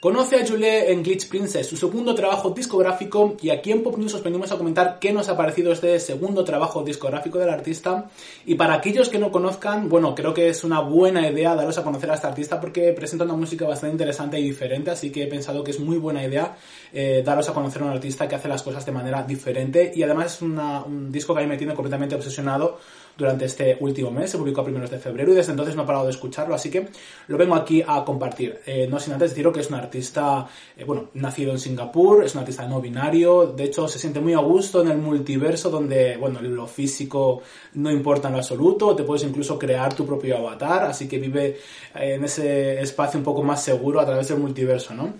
Conoce a Julie en Glitch Princess, su segundo trabajo discográfico, y aquí en Pop News os venimos a comentar qué nos ha parecido este segundo trabajo discográfico del artista. Y para aquellos que no conozcan, bueno, creo que es una buena idea daros a conocer a este artista porque presenta una música bastante interesante y diferente, así que he pensado que es muy buena idea eh, daros a conocer a un artista que hace las cosas de manera diferente y además es un disco que a mí me tiene completamente obsesionado durante este último mes, se publicó a primeros de febrero y desde entonces no he parado de escucharlo, así que lo vengo aquí a compartir. Eh, no sin antes deciros que es un artista, eh, bueno, nacido en Singapur, es un artista no binario, de hecho se siente muy a gusto en el multiverso donde, bueno, lo físico no importa en lo absoluto, te puedes incluso crear tu propio avatar, así que vive eh, en ese espacio un poco más seguro a través del multiverso, ¿no?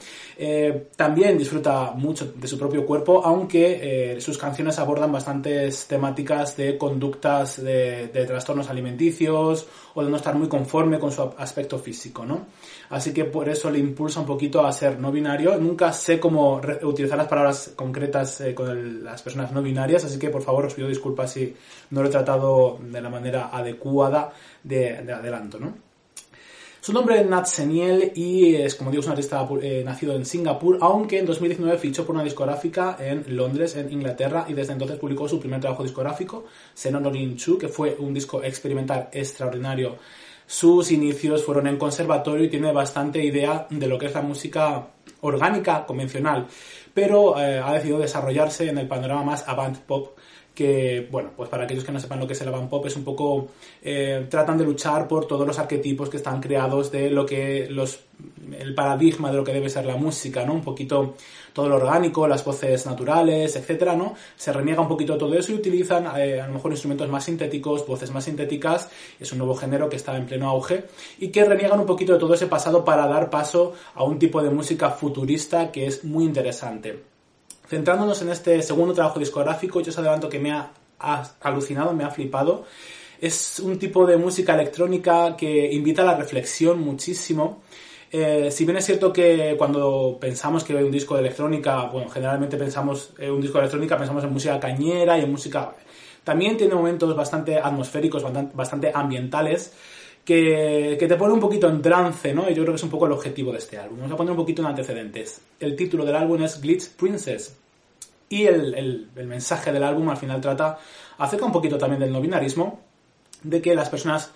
también disfruta mucho de su propio cuerpo, aunque sus canciones abordan bastantes temáticas de conductas de de, trastornos alimenticios o de no estar muy conforme con su aspecto físico, ¿no? Así que por eso le impulsa un poquito a ser no binario. Nunca sé cómo utilizar las palabras concretas eh, con las personas no binarias, así que por favor os pido disculpas si no lo he tratado de la manera adecuada de, de adelanto, ¿no? Su nombre es Nat Seniel y es, como digo, un artista eh, nacido en Singapur, aunque en 2019 fichó por una discográfica en Londres, en Inglaterra, y desde entonces publicó su primer trabajo discográfico, Senonorin Chu, que fue un disco experimental extraordinario. Sus inicios fueron en conservatorio y tiene bastante idea de lo que es la música orgánica convencional, pero eh, ha decidido desarrollarse en el panorama más avant pop que, bueno, pues para aquellos que no sepan lo que es el avant pop, es un poco, eh, tratan de luchar por todos los arquetipos que están creados de lo que los, el paradigma de lo que debe ser la música, ¿no? Un poquito todo lo orgánico, las voces naturales, etcétera, ¿no? Se reniega un poquito todo eso y utilizan eh, a lo mejor instrumentos más sintéticos, voces más sintéticas, es un nuevo género que está en pleno auge y que reniegan un poquito de todo ese pasado para dar paso a un tipo de música futurista que es muy interesante. Centrándonos en este segundo trabajo discográfico, yo os adelanto que me ha, alucinado, me ha flipado. Es un tipo de música electrónica que invita a la reflexión muchísimo. Eh, si bien es cierto que cuando pensamos que hay un disco de electrónica, bueno, generalmente pensamos en un disco de electrónica, pensamos en música cañera y en música... También tiene momentos bastante atmosféricos, bastante ambientales, que, te pone un poquito en trance, ¿no? Y yo creo que es un poco el objetivo de este álbum. Vamos a poner un poquito en antecedentes. El título del álbum es Glitch Princess. Y el, el, el mensaje del álbum al final trata acerca un poquito también del no binarismo, de que las personas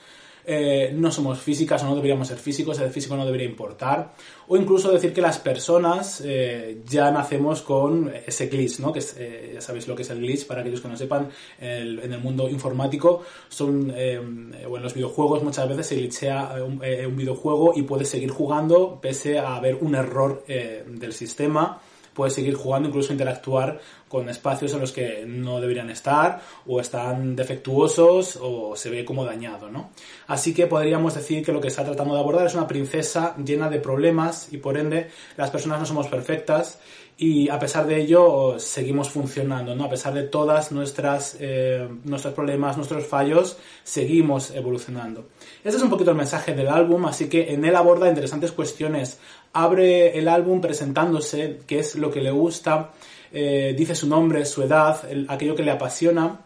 eh, no somos físicas o no deberíamos ser físicos, el físico no debería importar, o incluso decir que las personas eh, ya nacemos con ese glitch, ¿no? que eh, ya sabéis lo que es el glitch, para aquellos que no sepan, en el mundo informático, son, o en los videojuegos muchas veces se glitchea un, un, videojuego y puedes seguir jugando pese a haber un error del sistema puedes seguir jugando, incluso interactuar con espacios en los que no deberían estar o están defectuosos o se ve como dañado, ¿no? Así que podríamos decir que lo que está tratando de abordar es una princesa llena de problemas y por ende las personas no somos perfectas y a pesar de ello seguimos funcionando, ¿no? A pesar de todas nuestras eh, nuestros problemas, nuestros fallos, seguimos evolucionando. Este es un poquito el mensaje del álbum, así que en él aborda interesantes cuestiones. Abre el álbum presentándose, qué es lo que le gusta, eh, dice su nombre, su edad, aquello que le apasiona,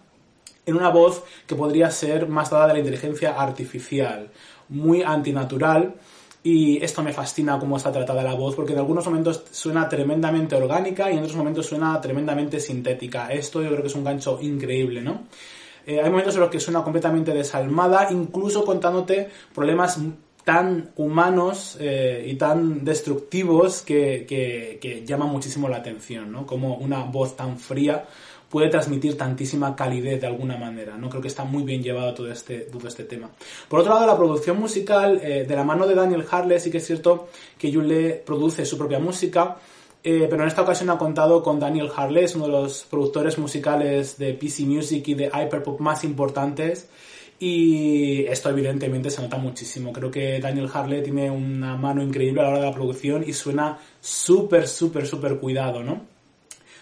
en una voz que podría ser más dada de la inteligencia artificial, muy antinatural. Y esto me fascina cómo está tratada la voz, porque en algunos momentos suena tremendamente orgánica y en otros momentos suena tremendamente sintética. Esto yo creo que es un gancho increíble, ¿no? Eh, hay momentos en los que suena completamente desalmada, incluso contándote problemas tan humanos eh, y tan destructivos que, que, llaman muchísimo la atención, ¿no? Como una voz tan fría puede transmitir tantísima calidez de alguna manera, ¿no? Creo que está muy bien llevado todo este, todo este tema. Por otro lado, la producción musical, eh, de la mano de Daniel Harley, sí que es cierto que Yule produce su propia música, eh, pero en esta ocasión ha contado con Daniel Harley, uno de los productores musicales de PC Music y de Hyperpop más importantes, y esto evidentemente se nota muchísimo. Creo que Daniel Harley tiene una mano increíble a la hora de la producción y suena súper, súper, súper cuidado, ¿no?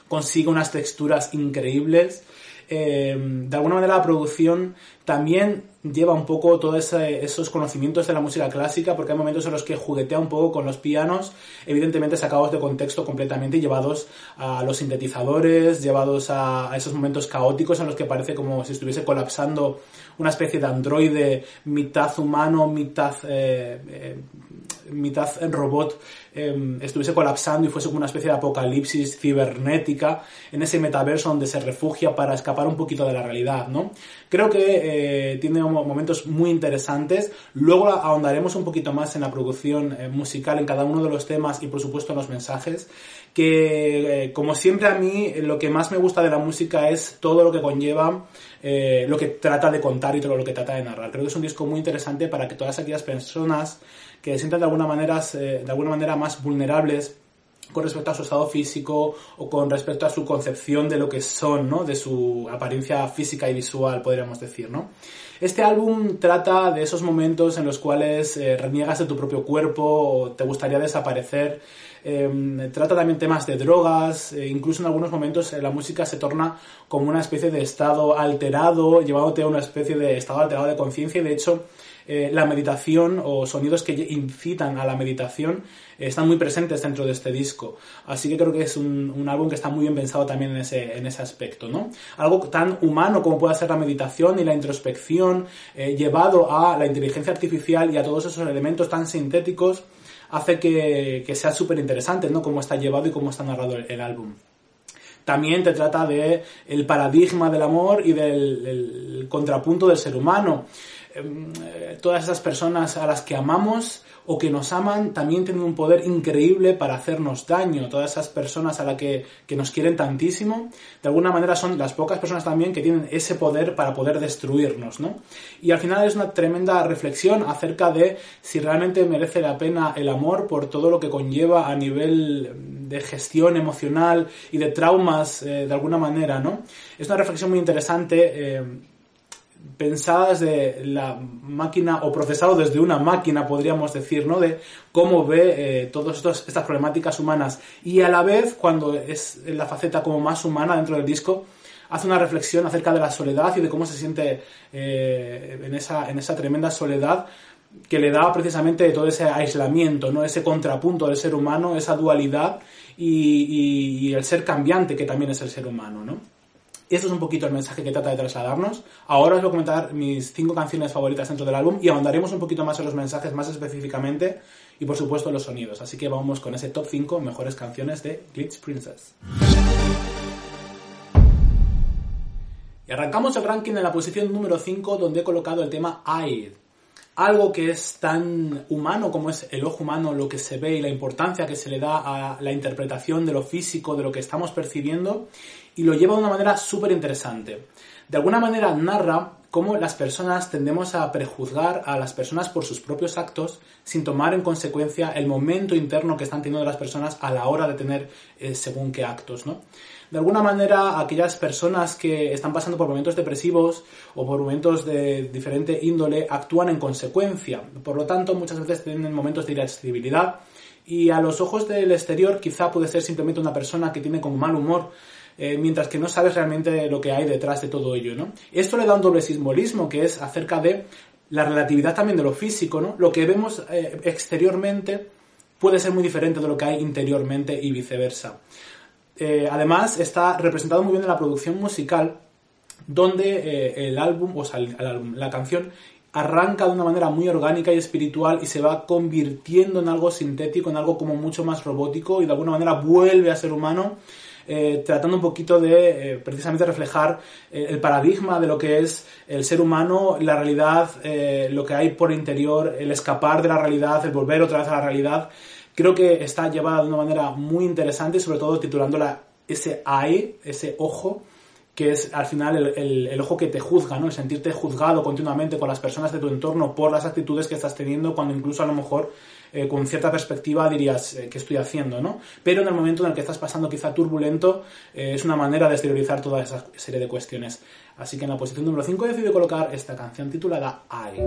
Consigue unas texturas increíbles. Eh, de alguna manera la producción también lleva un poco todos esos conocimientos de la música clásica, porque hay momentos en los que juguetea un poco con los pianos, evidentemente sacados de contexto completamente llevados a los sintetizadores, llevados a, esos momentos caóticos en los que parece como si estuviese colapsando una especie de androide mitad humano, mitad, eh, eh, mitad robot Em, estuviese colapsando y fuese como una especie de apocalipsis cibernética en ese metaverso donde se refugia para escapar un poquito de la realidad, ¿no? Creo que eh, tiene momentos muy interesantes. Luego ahondaremos un poquito más en la producción eh, musical, en cada uno de los temas y por supuesto en los mensajes. Que eh, como siempre a mí lo que más me gusta de la música es todo lo que conlleva lo que trata de contar y todo lo que trata de narrar. Creo que es un disco muy interesante para que todas aquellas personas que se sientan de alguna manera, de alguna manera más vulnerables con respecto a su estado físico o con respecto a su concepción de lo que son, ¿no? De su apariencia física y visual, podríamos decir, ¿no? Este álbum trata de esos momentos en los cuales eh, reniegas de tu propio cuerpo o te gustaría desaparecer. Em, trata también temas de drogas, e incluso en algunos momentos eh, la música se torna como una especie de estado alterado, llevándote a una especie de estado alterado de conciencia y de hecho eh, la meditación o sonidos que incitan a la meditación eh, están muy presentes dentro de este disco. Así que creo que es un, álbum que está muy bien pensado también en ese, en ese aspecto, ¿no? Algo tan humano como puede ser la meditación y la introspección, eh, llevado a la inteligencia artificial y a todos esos elementos tan sintéticos, hace que, sea súper interesante, ¿no? Cómo está llevado y cómo está narrado el, álbum también te trata de el paradigma del amor y del contrapunto del ser humano. Em, eh, todas esas personas a las que amamos o que nos aman también tienen un poder increíble para hacernos daño. Todas esas personas a las que, nos quieren tantísimo, de alguna manera son las pocas personas también que tienen ese poder para poder destruirnos, ¿no? Y al final es una tremenda reflexión acerca de si realmente merece la pena el amor por todo lo que conlleva a nivel de gestión emocional y de traumas eh, de alguna manera, ¿no? Es una reflexión muy interesante. Eh, pensadas de la máquina o procesado desde una máquina, podríamos decir, ¿no? De cómo ve eh, todas estas problemáticas humanas. Y a la vez, cuando es la faceta como más humana dentro del disco, hace una reflexión acerca de la soledad y de cómo se siente eh, en, esa, en esa tremenda soledad que le da precisamente todo ese aislamiento, ¿no? Ese contrapunto del ser humano, esa dualidad y, y el ser cambiante que también es el ser humano, ¿no? Esto es un poquito el mensaje que trata de trasladarnos. Ahora os voy a comentar mis cinco canciones favoritas dentro del álbum y ahondaremos un poquito más en los mensajes más específicamente y por supuesto los sonidos. Así que vamos con ese top 5 mejores canciones de Glitch Princess. Y arrancamos el ranking en la posición número 5 donde he colocado el tema I algo que es tan humano como es el ojo humano, lo que se ve y la importancia que se le da a la interpretación de lo físico, de lo que estamos percibiendo, y lo lleva de una manera súper interesante. De alguna manera narra cómo las personas tendemos a prejuzgar a las personas por sus propios actos sin tomar en consecuencia el momento interno que están teniendo las personas a la hora de tener eh, según qué actos, ¿no? de alguna manera aquellas personas que están pasando por momentos depresivos o por momentos de diferente índole actúan en consecuencia. Por lo tanto, muchas veces tienen momentos de irascibilidad y a los ojos del exterior quizá puede ser simplemente una persona que tiene como mal humor, eh, mientras que no sabes realmente lo que hay detrás de todo ello, ¿no? Esto le da un doble simbolismo que es acerca de la relatividad también de lo físico, ¿no? Lo que vemos eh, exteriormente puede ser muy diferente de lo que hay interiormente y viceversa. Eh, además, está representado muy bien en la producción musical, donde el álbum, o sea, la canción, arranca de una manera muy orgánica y espiritual y se va convirtiendo en algo sintético, en algo como mucho más robótico y de alguna manera vuelve a ser humano. Eh, tratando un poquito de precisamente reflejar el paradigma de lo que es el ser humano, la realidad, lo que hay por interior, el escapar de la realidad, el volver otra vez a la realidad. Creo que está llevada de una manera muy interesante, sobre todo titulándola ese eye, ese ojo, que es al final el, ojo que te juzga, ¿no? El sentirte juzgado continuamente con las personas de tu entorno por las actitudes que estás teniendo, cuando incluso a lo mejor eh, con cierta perspectiva dirías, eh, ¿qué estoy haciendo, no? Pero en el momento en el que estás pasando quizá turbulento, eh, es una manera de exteriorizar toda esa serie de cuestiones. Así que en la posición número 5 he decidido colocar esta canción titulada I.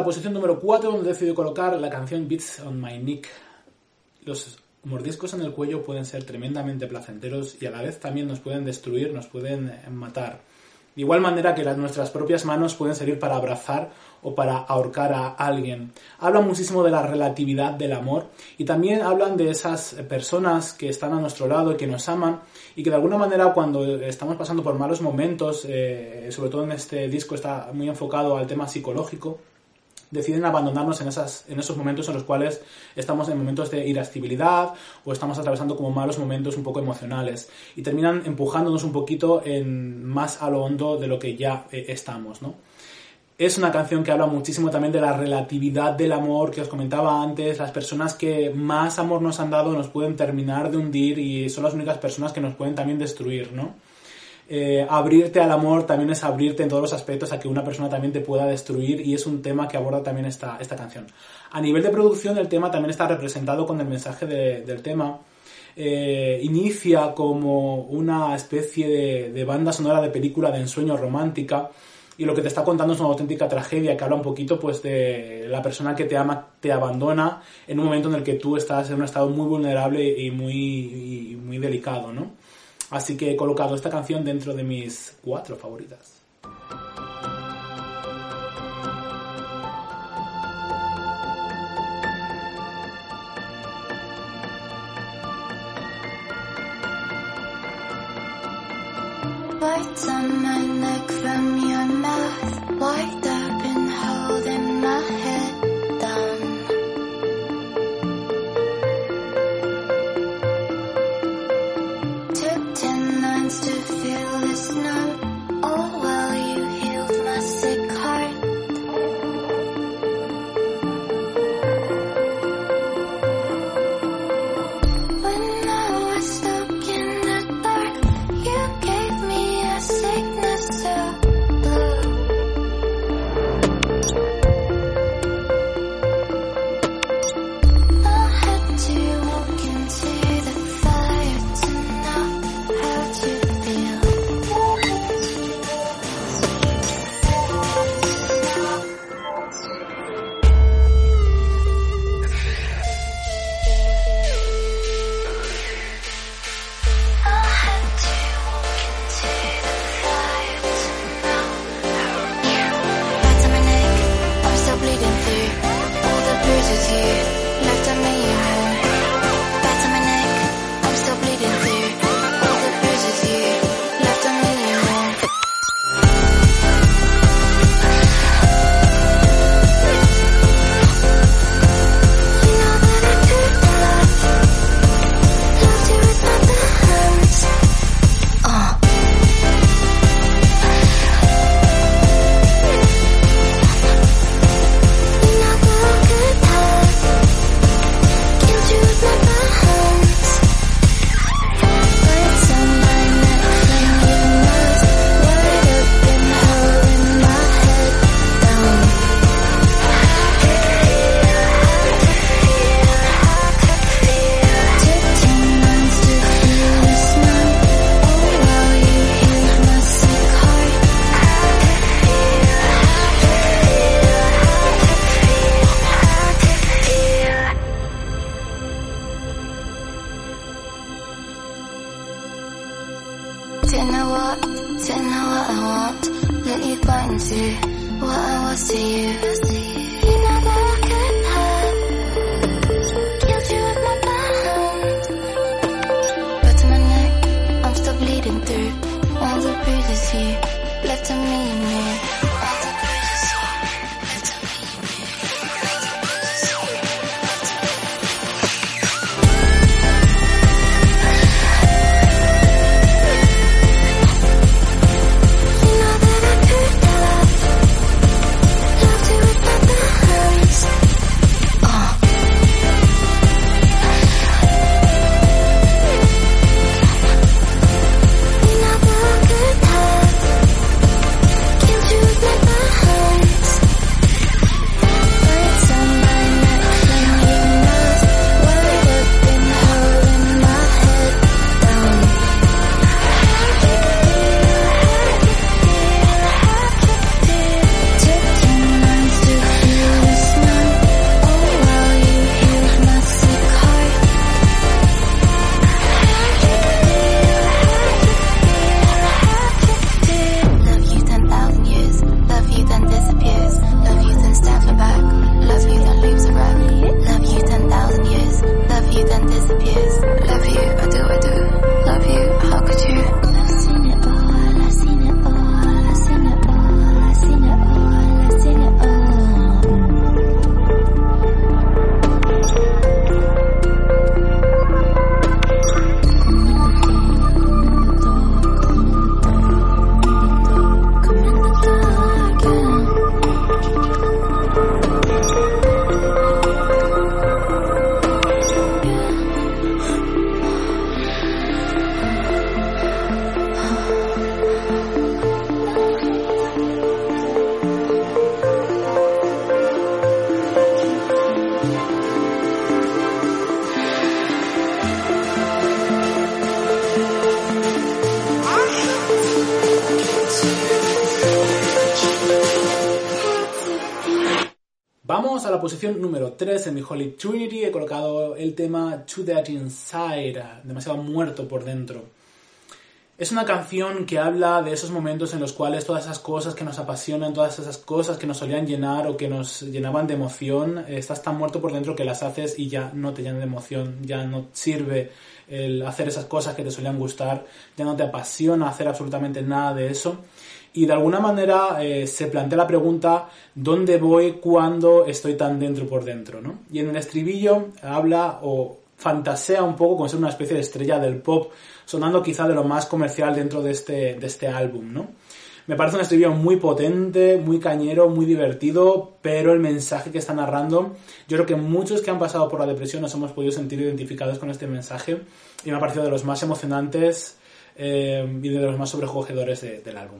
la posición número 4 donde decidido colocar la canción Beats on My Neck. Los mordiscos en el cuello pueden ser tremendamente placenteros y a la vez también nos pueden destruir, nos pueden matar. De igual manera que las, nuestras propias manos pueden servir para abrazar o para ahorcar a alguien. Hablan muchísimo de la relatividad del amor y también hablan de esas personas que están a nuestro lado y que nos aman y que de alguna manera cuando estamos pasando por malos momentos, eh, sobre todo en este disco está muy enfocado al tema psicológico, deciden abandonarnos en, esas, en esos momentos en los cuales estamos en momentos de irascibilidad o estamos atravesando como malos momentos un poco emocionales y terminan empujándonos un poquito más a lo hondo de lo que ya eh, estamos, ¿no? Es una canción que habla muchísimo también de la relatividad del amor que os comentaba antes. Las personas que más amor nos han dado nos pueden terminar de hundir y son las únicas personas que nos pueden también destruir, ¿no? Eh, abrirte al amor también es abrirte en todos los aspectos a que una persona también te pueda destruir y es un tema que aborda también esta, esta canción. A nivel de producción el tema también está representado con el mensaje del tema. Eh, inicia como una especie de, banda sonora de película de ensueño romántica y lo que te está contando es una auténtica tragedia que habla un poquito pues de la persona que te ama te abandona en un momento en el que tú estás en un estado muy vulnerable y muy, y muy delicado, ¿no? Así que he colocado esta canción dentro de mis cuatro favoritas. A la posición número 3 en mi Holy Trinity. He colocado el tema To That Inside, demasiado muerto por dentro. Es una canción que habla de esos momentos en los cuales todas esas cosas que nos apasionan, todas esas cosas que nos solían llenar o que nos llenaban de emoción, eh, estás tan muerto por dentro que las haces y ya no te llenan de emoción, ya no sirve hacer esas cosas que te solían gustar, ya no te apasiona hacer absolutamente nada de eso. Y de alguna manera eh, se plantea la pregunta, ¿dónde voy cuando estoy tan dentro por dentro? ¿no? Y en el estribillo habla o fantasea un poco con ser una especie de estrella del pop, sonando quizá de lo más comercial dentro de este, de este álbum, ¿no? Me parece un estribillo muy potente, muy cañero, muy divertido, pero el mensaje que está narrando, yo creo que muchos que han pasado por la depresión nos hemos podido sentir identificados con este mensaje y me ha parecido de los más emocionantes eh, y de los más sobrecogedores de- del álbum.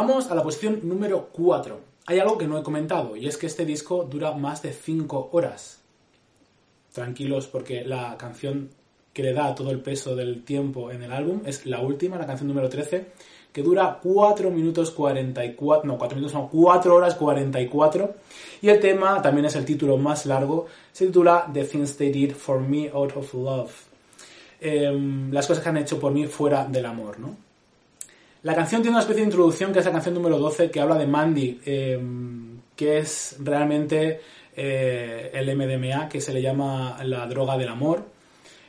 Vamos a la posición número 4. Hay algo que no he comentado y es que este disco dura más de 5 horas. Tranquilos porque la canción que le da todo el peso del tiempo en el álbum es la última, la canción número 13, que dura 4 minutos 44, no, 4 minutos, no, 4 horas 44. Y el tema también es el título más largo, se titula The Things They Did For Me Out of Love. Em, las cosas que han hecho por mí fuera del amor, ¿no? La canción tiene una especie de introducción que es la canción número 12 que habla de Mandy, eh, que es realmente eh, el MDMA, que se le llama la droga del amor.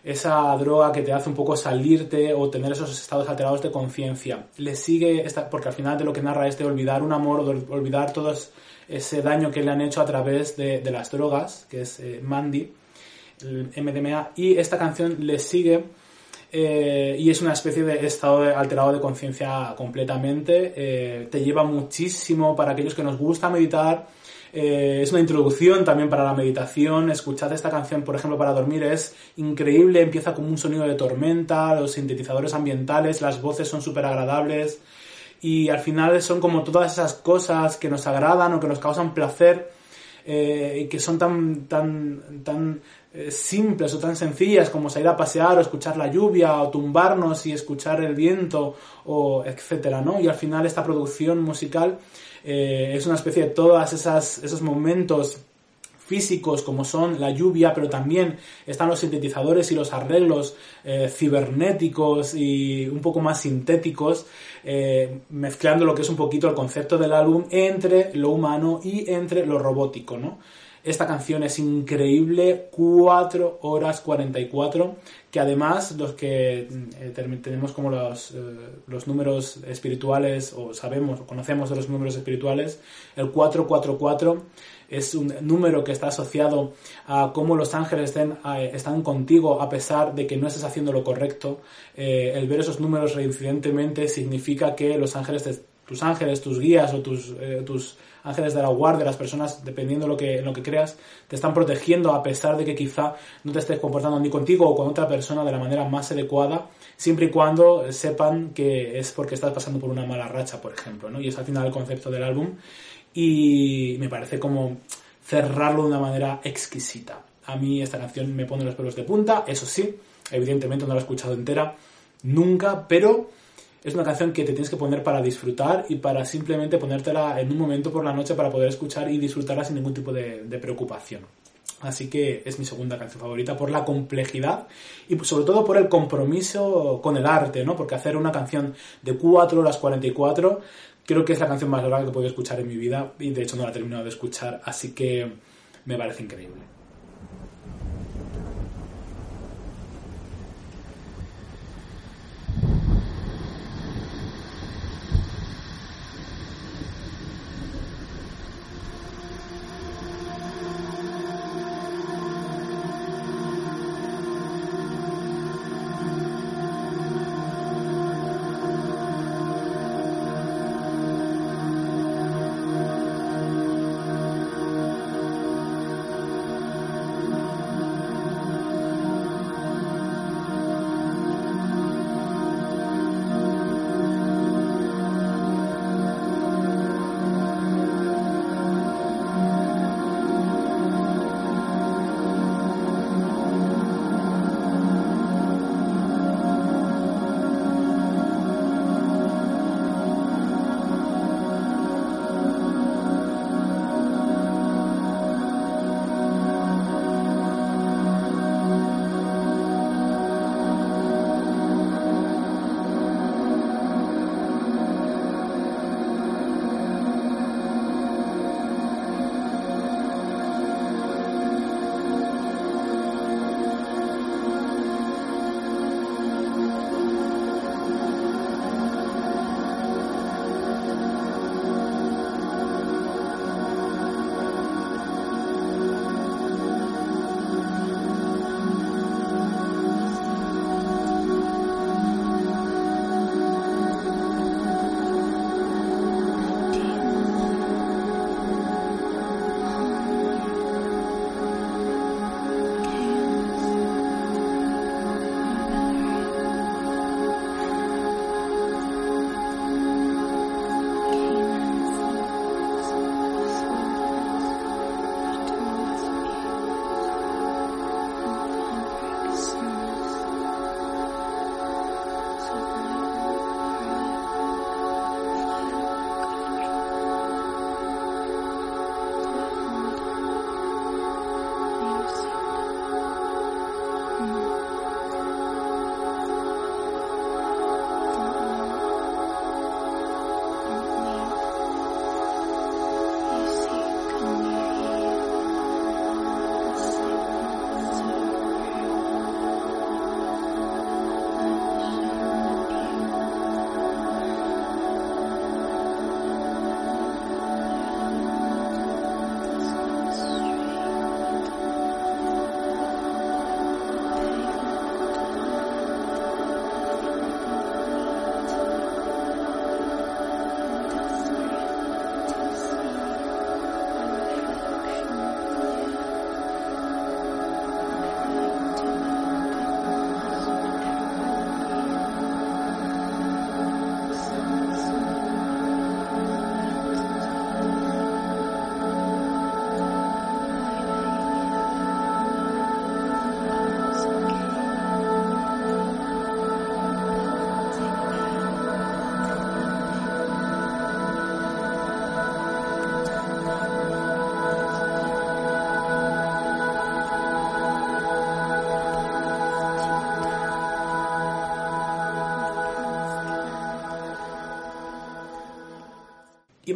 Esa droga que te hace un poco salirte o tener esos estados alterados de conciencia. Le sigue, esta, porque al final de lo que narra es de olvidar un amor olvidar todo ese daño que le han hecho a través de, de las drogas, que es eh, Mandy, el MDMA. Y esta canción le sigue eh, y es una especie de estado alterado de conciencia completamente. Eh, te lleva muchísimo para aquellos que nos gusta meditar. Eh, es una introducción también para la meditación. Escuchad esta canción, por ejemplo, para dormir es increíble. Empieza como un sonido de tormenta, los sintetizadores ambientales, las voces son súper agradables. Y al final son como todas esas cosas que nos agradan o que nos causan placer eh, que son tan, tan, tan simples o tan sencillas como salir a pasear o escuchar la lluvia o tumbarnos y escuchar el viento o etcétera, ¿no? Y al final esta producción musical eh, es una especie de todas esas, esos momentos físicos como son la lluvia, pero también están los sintetizadores y los arreglos eh, cibernéticos y un poco más sintéticos, eh, mezclando lo que es un poquito el concepto del álbum entre lo humano y entre lo robótico, ¿no? Esta canción es increíble, 4 horas 44, que además los que eh, termi- tenemos como los, eh, los números espirituales, o sabemos o conocemos de los números espirituales, el 444 es un número que está asociado a cómo los ángeles eh, están contigo a pesar de que no estés haciendo lo correcto. Eh, el ver esos números reincidentemente significa que los ángeles, tus ángeles, tus guías o tus, eh, tus ángeles de la guardia, las personas, dependiendo de lo que, en lo que creas, te están protegiendo a pesar de que quizá no te estés comportando ni contigo o con otra persona de la manera más adecuada, siempre y cuando sepan que es porque estás pasando por una mala racha, por ejemplo, ¿no? Y es al final el concepto del álbum y me parece como cerrarlo de una manera exquisita. A mí esta canción me pone los pelos de punta, eso sí, evidentemente no la he escuchado entera nunca, pero es una canción que te tienes que poner para disfrutar y para simplemente ponértela en un momento por la noche para poder escuchar y disfrutarla sin ningún tipo de, de preocupación. Así que es mi segunda canción favorita por la complejidad y sobre todo por el compromiso con el arte, ¿no? Porque hacer una canción de 4 horas 44 creo que es la canción más larga que he podido escuchar en mi vida y de hecho no la he terminado de escuchar, así que me parece increíble.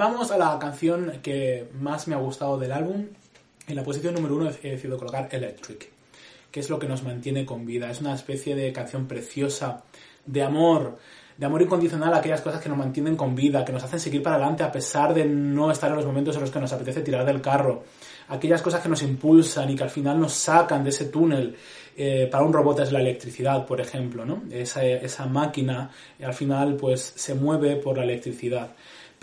Vamos a la canción que más me ha gustado del álbum. En la posición número uno he decidido colocar Electric, que es lo que nos mantiene con vida. Es una especie de canción preciosa, de amor, de amor incondicional a aquellas cosas que nos mantienen con vida, que nos hacen seguir para adelante a pesar de no estar en los momentos en los que nos apetece tirar del carro. Aquellas cosas que nos impulsan y que al final nos sacan de ese túnel. Eh, para un robot es la electricidad, por ejemplo, ¿no? Esa, esa máquina al final pues se mueve por la electricidad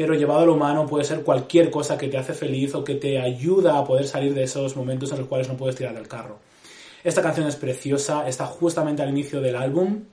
pero llevado a lo humano puede ser cualquier cosa que te hace feliz o que te ayuda a poder salir de esos momentos en los cuales no puedes tirar del carro. Esta canción es preciosa, está justamente al inicio del álbum,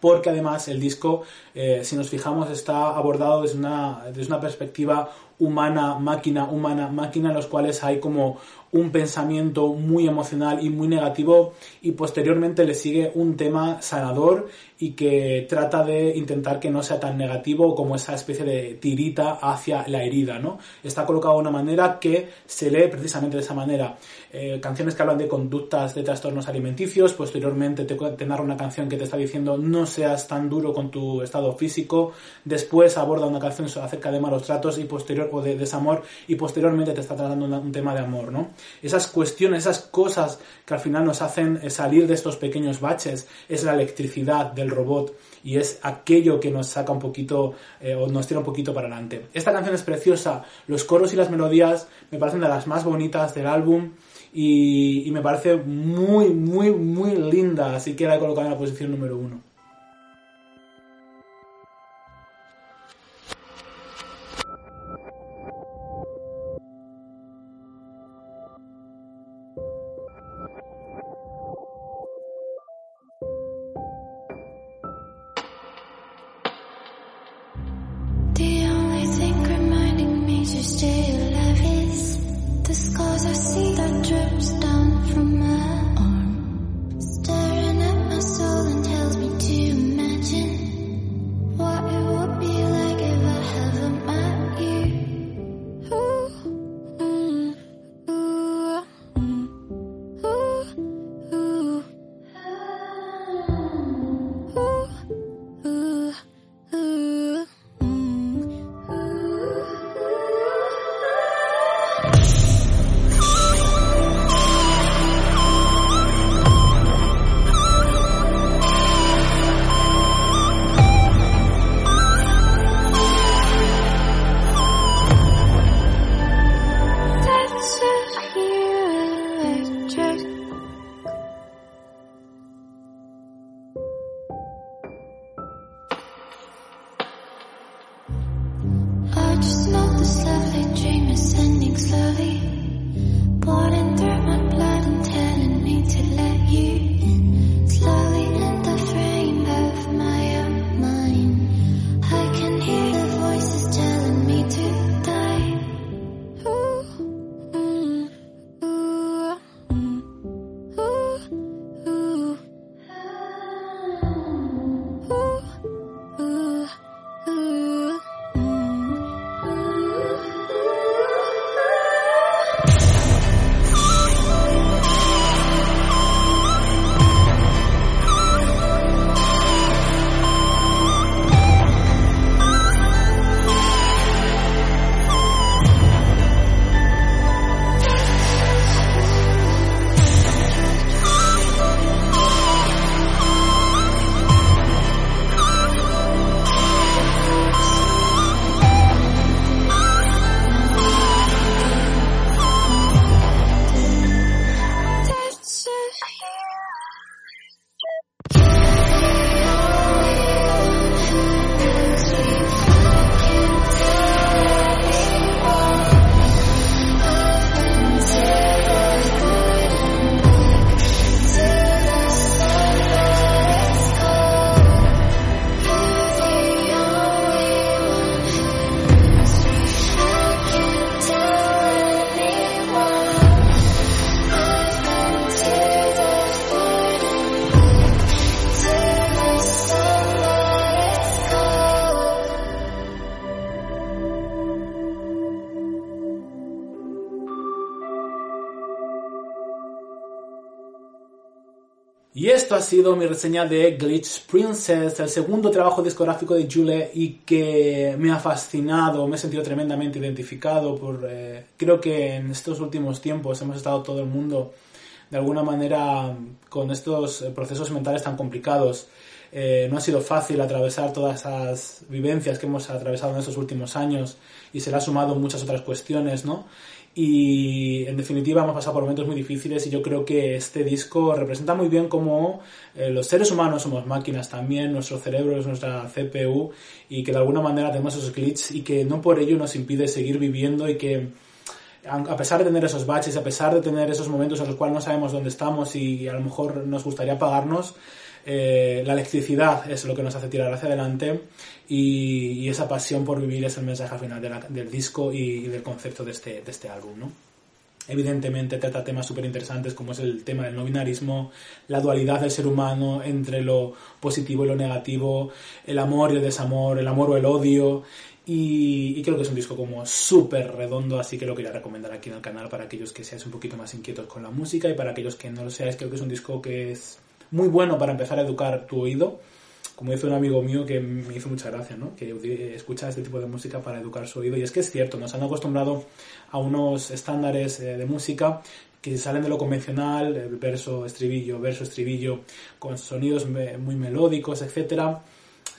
porque además el disco, eh, si nos fijamos, está abordado desde una, desde una perspectiva humana, máquina, humana, máquina, en los cuales hay como un pensamiento muy emocional y muy negativo y posteriormente le sigue un tema sanador y que trata de intentar que no sea tan negativo como esa especie de tirita hacia la herida, ¿no? Está colocado de una manera que se lee precisamente de esa manera. Eh, canciones que hablan de conductas de trastornos alimenticios, posteriormente te, te narra una canción que te está diciendo no seas tan duro con tu estado físico, después aborda una canción acerca de malos tratos y o de desamor y posteriormente te está tratando un tema de amor, ¿no? esas cuestiones, esas cosas que al final nos hacen eh, salir de estos pequeños baches, es la electricidad del robot y es aquello que nos saca un poquito eh, o nos tira un poquito para adelante. Esta canción es preciosa, los coros y las melodías me parecen de las más bonitas del álbum y, y me parece muy, muy, muy linda, así que la he colocado en la posición número uno. Sido mi reseña de Glitch Princess, el segundo trabajo discográfico de Jule y que me ha fascinado, me he sentido tremendamente identificado por... Eh, creo que en estos últimos tiempos hemos estado todo el mundo de alguna manera con estos procesos mentales tan complicados. Eh, no ha sido fácil atravesar todas esas vivencias que hemos atravesado en estos últimos años y se le ha sumado muchas otras cuestiones, ¿no? Y en definitiva hemos pasado por momentos muy difíciles y yo creo que este disco representa muy bien cómo eh, los seres humanos somos máquinas también, nuestro cerebro es nuestra CPU y que de alguna manera tenemos esos glitches y que no por ello nos impide seguir viviendo y que a pesar de tener esos baches, a pesar de tener esos momentos en los cuales no sabemos dónde estamos y a lo mejor nos gustaría apagarnos, eh, la electricidad es lo que nos hace tirar hacia adelante y, esa pasión por vivir es el mensaje al final del disco y, del concepto de este, de este álbum, ¿no? Evidentemente trata temas súper interesantes como es el tema del no binarismo, la dualidad del ser humano entre lo positivo y lo negativo, el amor y el desamor, el amor o el odio. Y, creo que es un disco como súper redondo, así que lo quería recomendar aquí en el canal para aquellos que seáis un poquito más inquietos con la música y para aquellos que no lo seáis, creo que es un disco que es muy bueno para empezar a educar tu oído. Como dice un amigo mío que me hizo mucha gracia, ¿no? Que escucha este tipo de música para educar su oído. Y es que es cierto, nos han acostumbrado a unos estándares eh, de música que salen de lo convencional, verso, estribillo, verso, estribillo, con sonidos muy melódicos, etcétera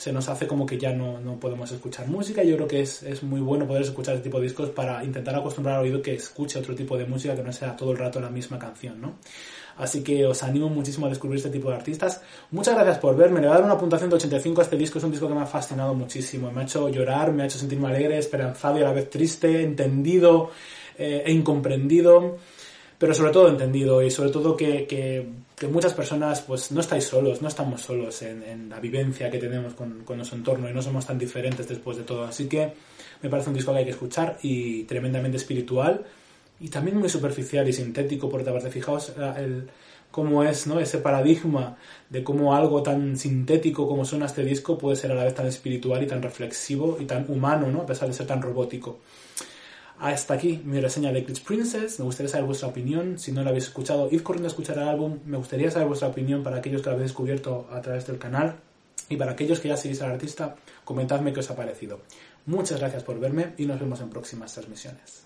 se nos hace como que ya no, no podemos escuchar música. Yo creo que es, es, muy bueno poder escuchar este tipo de discos para intentar acostumbrar al oído que escuche otro tipo de música que no sea todo el rato la misma canción, ¿no? Así que os animo muchísimo a descubrir este tipo de artistas. Muchas gracias por verme. Le voy a dar una puntuación de 85 a este disco. Es un disco que me ha fascinado muchísimo. Me ha hecho llorar, me ha hecho sentirme alegre, esperanzado y a la vez triste, entendido eh, e incomprendido. Pero sobre todo entendido y sobre todo que, que, muchas personas pues no estáis solos, no estamos solos en, la vivencia que tenemos con, con nuestro entorno y no somos tan diferentes después de todo. Así que me parece un disco que hay que escuchar y tremendamente espiritual y también muy superficial y sintético por otra parte. Fijaos eh, cómo es ¿no? ese paradigma de cómo algo tan sintético como suena este disco puede ser a la vez tan espiritual y tan reflexivo y tan humano, ¿no? a pesar de ser tan robótico. Hasta aquí mi reseña de Glitch Princess. Me gustaría saber vuestra opinión. Si no lo habéis escuchado, id corriendo a escuchar el álbum. Me gustaría saber vuestra opinión para aquellos que lo habéis descubierto a través del canal. Y para aquellos que ya seguís al artista, comentadme qué os ha parecido. Muchas gracias por verme y nos vemos en próximas transmisiones.